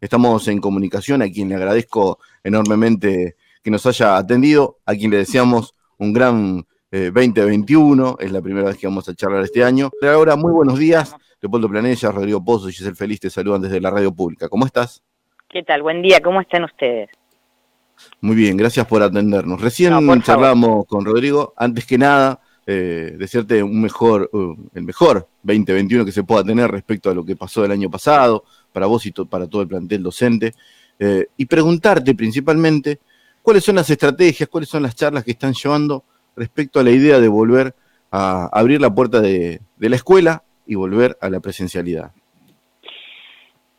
estamos en comunicación, a quien le agradezco enormemente que nos haya atendido, a quien le deseamos un gran 2021, es la primera vez que vamos a charlar este año. Ahora, muy buenos días, Leopoldo Planella, Rodrigo Pozo y Giselle Feliz te saludan desde la radio pública. ¿Cómo estás? ¿Qué tal? Buen día, ¿cómo están ustedes? Muy bien, gracias por atendernos. Recién charlamos con Rodrigo. Antes que nada, eh, desearte un mejor, uh, el mejor 2021 que se pueda tener respecto a lo que pasó el año pasado, para vos y para todo el plantel docente, eh, y preguntarte principalmente cuáles son las estrategias, cuáles son las charlas que están llevando respecto a la idea de volver a abrir la puerta de, la escuela y volver a la presencialidad.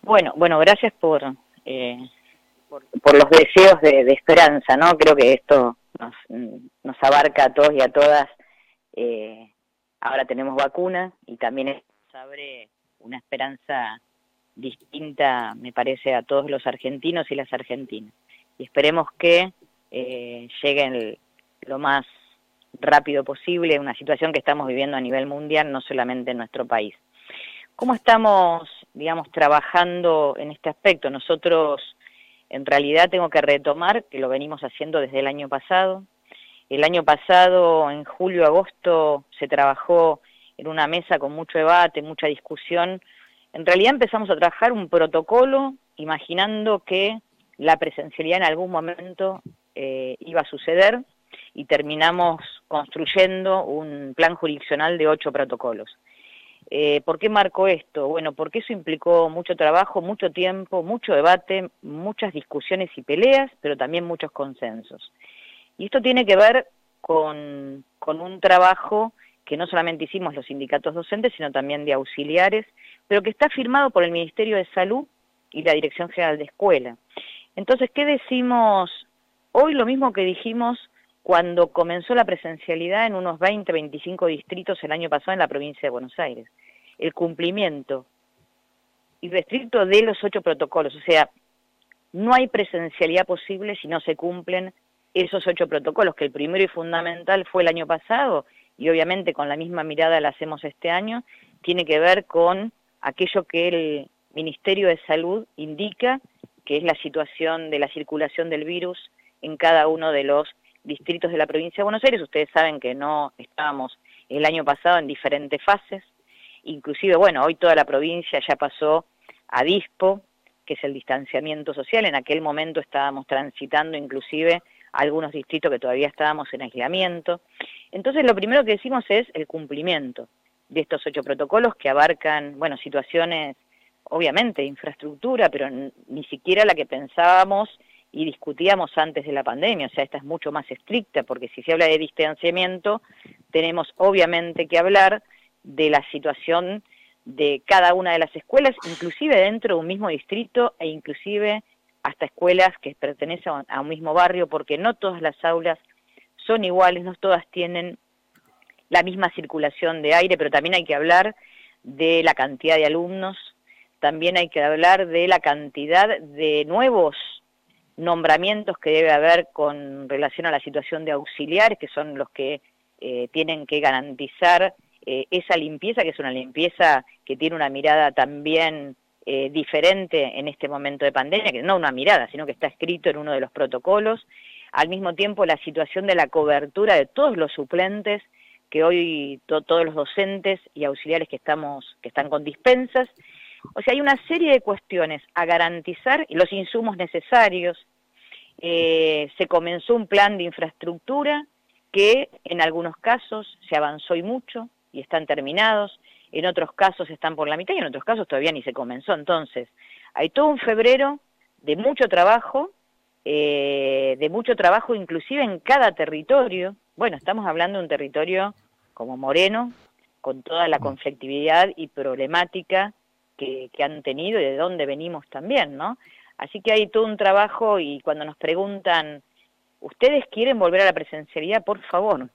Bueno, bueno, gracias por, eh, por, los deseos de, esperanza, ¿no? Creo que esto nos, nos abarca a todos y a todas. Eh, ahora tenemos vacuna y también nos abre una esperanza distinta, me parece, a todos los argentinos y las argentinas. Y esperemos que eh, lleguen lo más rápido posible una situación que estamos viviendo a nivel mundial, no solamente en nuestro país. ¿Cómo estamos, digamos, trabajando en este aspecto? Nosotros en realidad tengo que retomar, que lo venimos haciendo desde el año pasado. El año pasado, en julio-agosto, se trabajó en una mesa con mucho debate, mucha discusión. En realidad empezamos a trabajar un protocolo imaginando que la presencialidad en algún momento eh, iba a suceder y terminamos construyendo un plan jurisdiccional de ocho protocolos. Eh, ¿Por qué marco esto? Bueno, porque eso implicó mucho trabajo, mucho tiempo, mucho debate, muchas discusiones y peleas, pero también muchos consensos. Y esto tiene que ver con, con un trabajo que no solamente hicimos los sindicatos docentes, sino también de auxiliares, pero que está firmado por el Ministerio de Salud y la Dirección General de Escuela. Entonces, ¿qué decimos hoy? Lo mismo que dijimos cuando comenzó la presencialidad en unos 20, 25 distritos el año pasado en la provincia de Buenos Aires. El cumplimiento irrestricto de los ocho protocolos, o sea, no hay presencialidad posible si no se cumplen esos ocho protocolos, que el primero y fundamental fue el año pasado, y obviamente con la misma mirada la hacemos este año, tiene que ver con aquello que el Ministerio de Salud indica, que es la situación de la circulación del virus en cada uno de los distritos de la provincia de Buenos Aires. Ustedes saben que no estábamos el año pasado en diferentes fases. Inclusive, bueno, hoy toda la provincia ya pasó a DISPO, que es el distanciamiento social. En aquel momento estábamos transitando inclusive algunos distritos que todavía estábamos en aislamiento. Entonces, lo primero que decimos es el cumplimiento de estos ocho protocolos que abarcan, bueno, situaciones, obviamente, infraestructura, pero ni siquiera la que pensábamos y discutíamos antes de la pandemia, o sea, esta es mucho más estricta, porque si se habla de distanciamiento, tenemos obviamente que hablar de la situación de cada una de las escuelas, inclusive dentro de un mismo distrito e inclusive hasta escuelas que pertenecen a un mismo barrio, porque no todas las aulas son iguales, no todas tienen la misma circulación de aire, pero también hay que hablar de la cantidad de alumnos, también hay que hablar de la cantidad de nuevos nombramientos que debe haber con relación a la situación de auxiliares, que son los que eh, tienen que garantizar eh, esa limpieza, que es una limpieza que tiene una mirada también eh, diferente en este momento de pandemia, que no una mirada, sino que está escrito en uno de los protocolos. Al mismo tiempo, la situación de la cobertura de todos los suplentes, que hoy todos los docentes y auxiliares que, estamos, que están con dispensas, o sea, hay una serie de cuestiones a garantizar los insumos necesarios. Eh, se comenzó un plan de infraestructura que en algunos casos se avanzó y mucho y están terminados, en otros casos están por la mitad y en otros casos todavía ni se comenzó. Entonces, hay todo un febrero de mucho trabajo, eh, de mucho trabajo inclusive en cada territorio. Bueno, estamos hablando de un territorio como Moreno, con toda la conflictividad y problemática que, han tenido y de dónde venimos también, ¿no? Así que hay todo un trabajo y cuando nos preguntan, ¿ustedes quieren volver a la presencialidad? Por favor,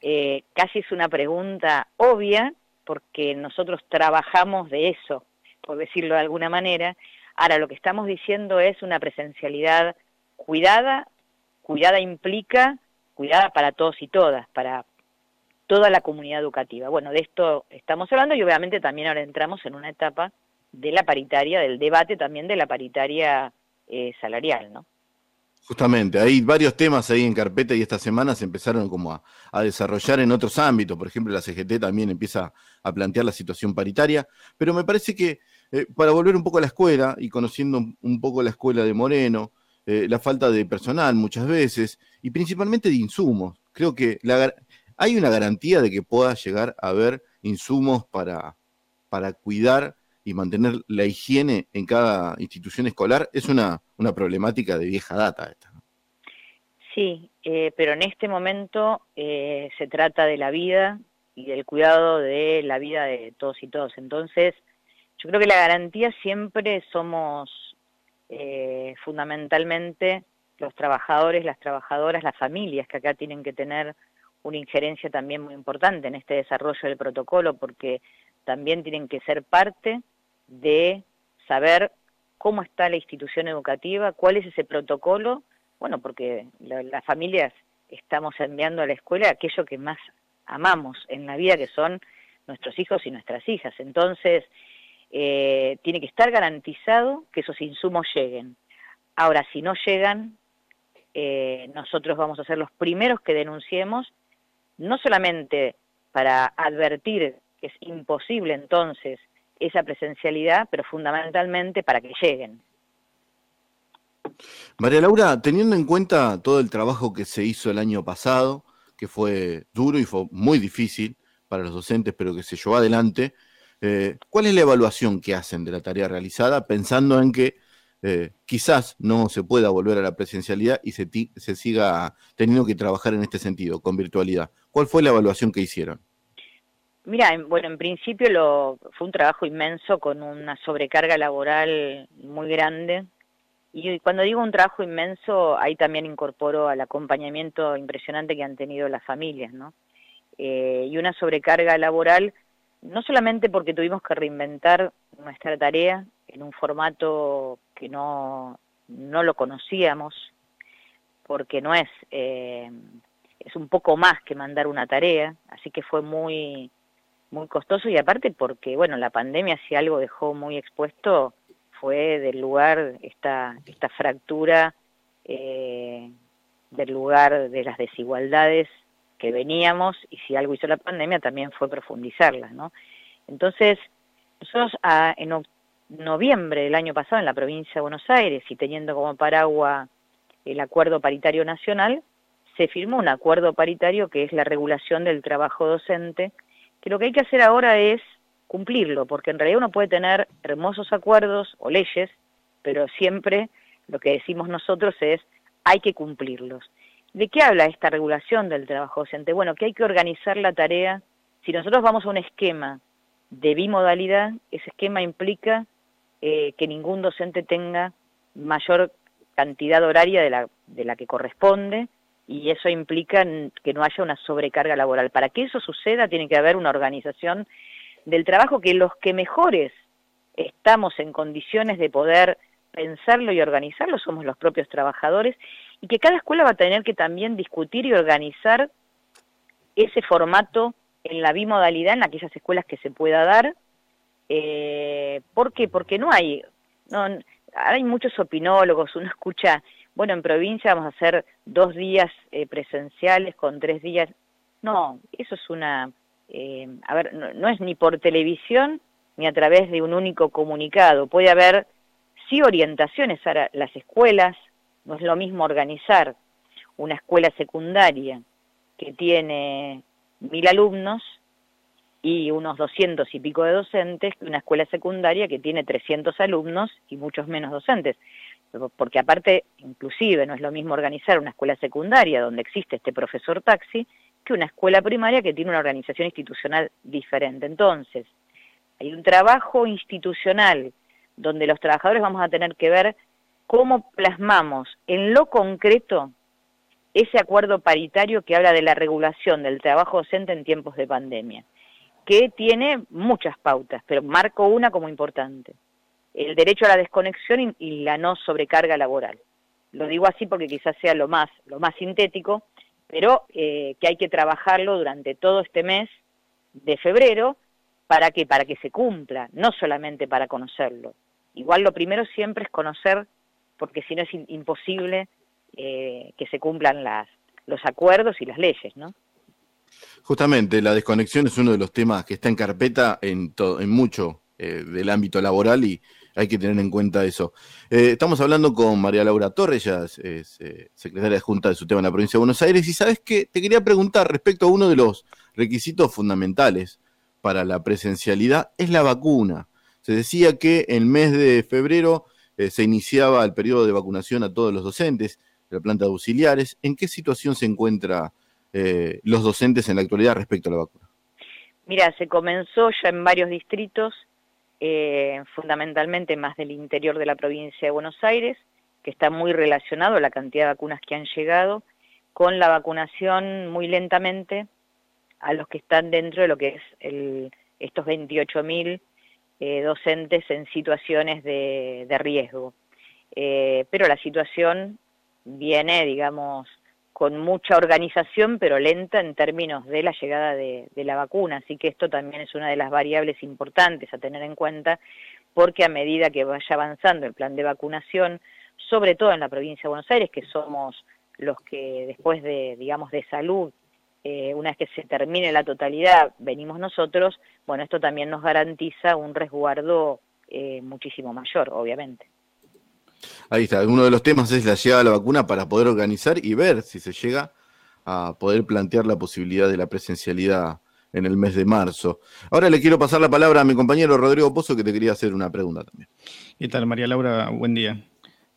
eh, casi es una pregunta obvia porque nosotros trabajamos de eso, por decirlo de alguna manera. Ahora, lo que estamos diciendo es una presencialidad cuidada, cuidada implica cuidada para todos y todas, para toda la comunidad educativa. Bueno, de esto estamos hablando y obviamente también ahora entramos en una etapa de la paritaria, del debate también de la paritaria eh, salarial, ¿no? Justamente, hay varios temas ahí en carpeta y esta semana se empezaron como a, desarrollar en otros ámbitos. Por ejemplo, la CGT también empieza a plantear la situación paritaria. Pero me parece que eh, para volver un poco a la escuela y conociendo un poco la escuela de Moreno, eh, la falta de personal muchas veces y principalmente de insumos. Creo que hay una garantía de que pueda llegar a haber insumos para, para cuidar y mantener la higiene en cada institución escolar. Es una, una problemática de vieja data esta. Sí, eh, pero en este momento eh, se trata de la vida y del cuidado de la vida de todos y todos. Entonces, yo creo que la garantía siempre somos eh, fundamentalmente los trabajadores, las trabajadoras, las familias que acá tienen que tener una injerencia también muy importante en este desarrollo del protocolo porque también tienen que ser parte de saber cómo está la institución educativa, cuál es ese protocolo, bueno, porque las familias estamos enviando a la escuela aquello que más amamos en la vida, que son nuestros hijos y nuestras hijas. Entonces, eh, tiene que estar garantizado que esos insumos lleguen. Ahora, si no llegan, eh, nosotros vamos a ser los primeros que denunciemos, no solamente para advertir que es imposible entonces esa presencialidad, pero fundamentalmente para que lleguen. María Laura, teniendo en cuenta todo el trabajo que se hizo el año pasado, que fue duro y fue muy difícil para los docentes, pero que se llevó adelante, eh, ¿Cuál es la evaluación que hacen de la tarea realizada pensando en que eh, quizás no se pueda volver a la presencialidad y se, se, siga teniendo que trabajar en este sentido, con virtualidad? ¿Cuál fue la evaluación que hicieron? Mira, bueno, en principio lo, fue un trabajo inmenso con una sobrecarga laboral muy grande. Y cuando digo un trabajo inmenso, ahí también incorporo al acompañamiento impresionante que han tenido las familias, ¿no? Eh, y una sobrecarga laboral no solamente porque tuvimos que reinventar nuestra tarea en un formato que no, no lo conocíamos, porque no es, eh, es un poco más que mandar una tarea, así que fue muy, muy costoso y aparte porque, bueno, la pandemia si algo dejó muy expuesto fue del lugar, esta, esta fractura eh, del lugar de las desigualdades que veníamos y si algo hizo la pandemia también fue profundizarlas, ¿no? Entonces, nosotros ah, en noviembre del año pasado en la provincia de Buenos Aires y teniendo como paraguas el acuerdo paritario nacional, se firmó un acuerdo paritario que es la regulación del trabajo docente, que lo que hay que hacer ahora es cumplirlo, porque en realidad uno puede tener hermosos acuerdos o leyes, pero siempre lo que decimos nosotros es hay que cumplirlos. ¿De qué habla esta regulación del trabajo docente? Bueno, que hay que organizar la tarea. Si nosotros vamos a un esquema de bimodalidad, ese esquema implica eh, que ningún docente tenga mayor cantidad horaria de la, de la que corresponde y eso implica que no haya una sobrecarga laboral. Para que eso suceda tiene que haber una organización del trabajo que los que mejores estamos en condiciones de poder pensarlo y organizarlo somos los propios trabajadores y que cada escuela va a tener que también discutir y organizar ese formato en la bimodalidad en aquellas escuelas que se pueda dar. Eh, ¿Por qué? Porque no hay, no, hay muchos opinólogos, uno escucha, bueno, en provincia vamos a hacer dos días eh, presenciales con tres días. No, eso es una, eh, a ver, no, es ni por televisión ni a través de un único comunicado. Puede haber, sí, orientaciones a las escuelas, no es lo mismo organizar una escuela secundaria que tiene mil alumnos y unos doscientos y pico de docentes que una escuela secundaria que tiene 300 alumnos y muchos menos docentes. Porque aparte, inclusive, no es lo mismo organizar una escuela secundaria donde existe este profesor taxi que una escuela primaria que tiene una organización institucional diferente. Entonces, hay un trabajo institucional donde los trabajadores vamos a tener que ver cómo plasmamos en lo concreto ese acuerdo paritario que habla de la regulación del trabajo docente en tiempos de pandemia, que tiene muchas pautas, pero marco una como importante, el derecho a la desconexión y la no sobrecarga laboral. Lo digo así porque quizás sea lo más, lo más sintético, pero eh, que hay que trabajarlo durante todo este mes de febrero ¿Para qué? Para que se cumpla, no solamente para conocerlo. Igual lo primero siempre es conocer, porque si no es imposible eh, que se cumplan las, los acuerdos y las leyes, ¿no? Justamente, la desconexión es uno de los temas que está en carpeta en, en mucho eh, del ámbito laboral y hay que tener en cuenta eso. Eh, estamos hablando con María Laura Torres, ella es, secretaria de Junta de su tema en la provincia de Buenos Aires, y sabes que te quería preguntar respecto a uno de los requisitos fundamentales para la presencialidad, es la vacuna. Se decía que el mes de febrero se iniciaba el periodo de vacunación a todos los docentes la planta de auxiliares. ¿En qué situación se encuentra eh, los docentes en la actualidad respecto a la vacuna? Mira, se comenzó ya en varios distritos, eh, fundamentalmente más del interior de la provincia de Buenos Aires, que está muy relacionado la cantidad de vacunas que han llegado, con la vacunación muy lentamente a los que están dentro de lo que es el, estos 28.000 eh, docentes en situaciones de, riesgo. pero la situación viene, digamos, con mucha organización, pero lenta en términos de la llegada de, la vacuna. Así que esto también es una de las variables importantes a tener en cuenta, porque a medida que vaya avanzando el plan de vacunación, sobre todo en la provincia de Buenos Aires, que somos los que después de, digamos, de salud, eh, una vez que se termine la totalidad, venimos nosotros, bueno, esto también nos garantiza un resguardo eh, muchísimo mayor, obviamente. Ahí está, uno de los temas es la llegada de la vacuna para poder organizar y ver si se llega a poder plantear la posibilidad de la presencialidad en el mes de marzo. Ahora le quiero pasar la palabra a mi compañero Rodrigo Pozo, que te quería hacer una pregunta también. ¿Qué tal, María Laura? Buen día.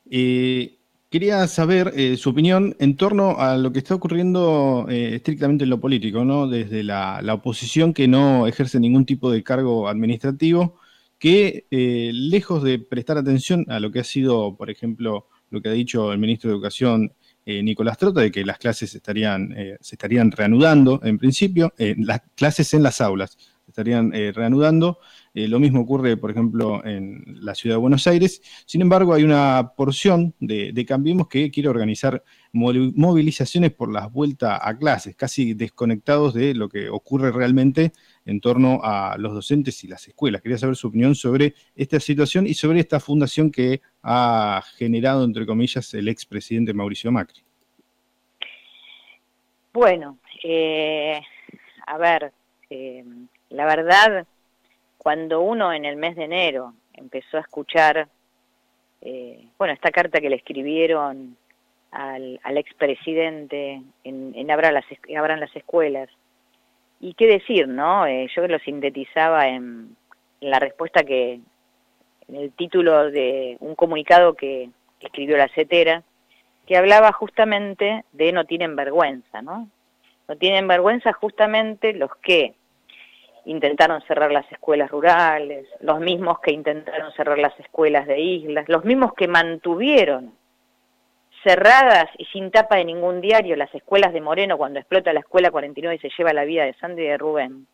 Eh, quería saber eh, su opinión en torno a lo que está ocurriendo eh, estrictamente en lo político, ¿no? Desde la, oposición que no ejerce ningún tipo de cargo administrativo que eh, lejos de prestar atención a lo que ha sido, por ejemplo, lo que ha dicho el ministro de Educación eh, Nicolás Trota, de que las clases eh, se estarían reanudando en principio, las clases en las aulas se estarían reanudando, lo mismo ocurre, por ejemplo, en la ciudad de Buenos Aires. Sin embargo, hay una porción de, de Cambiemos que quiere organizar movilizaciones por la vuelta a clases, casi desconectados de lo que ocurre realmente en torno a los docentes y las escuelas. Quería saber su opinión sobre esta situación y sobre esta fundación que ha generado, entre comillas, el expresidente Mauricio Macri. Bueno, eh, a ver, eh, la verdad cuando uno en el mes de enero empezó a escuchar, eh, bueno, esta carta que le escribieron al, expresidente en, Abran, las, las Escuelas, y qué decir, ¿no? Eh, yo lo sintetizaba en, la respuesta que, en el título de un comunicado que, que escribió la CETERA, que hablaba justamente de no tienen vergüenza, ¿no? No tienen vergüenza justamente los que intentaron cerrar las escuelas rurales, los mismos que intentaron cerrar las escuelas de islas, los mismos que mantuvieron cerradas y sin tapa de ningún diario las escuelas de Moreno cuando explota la escuela 49 y se lleva la vida de Sandy y de Rubén.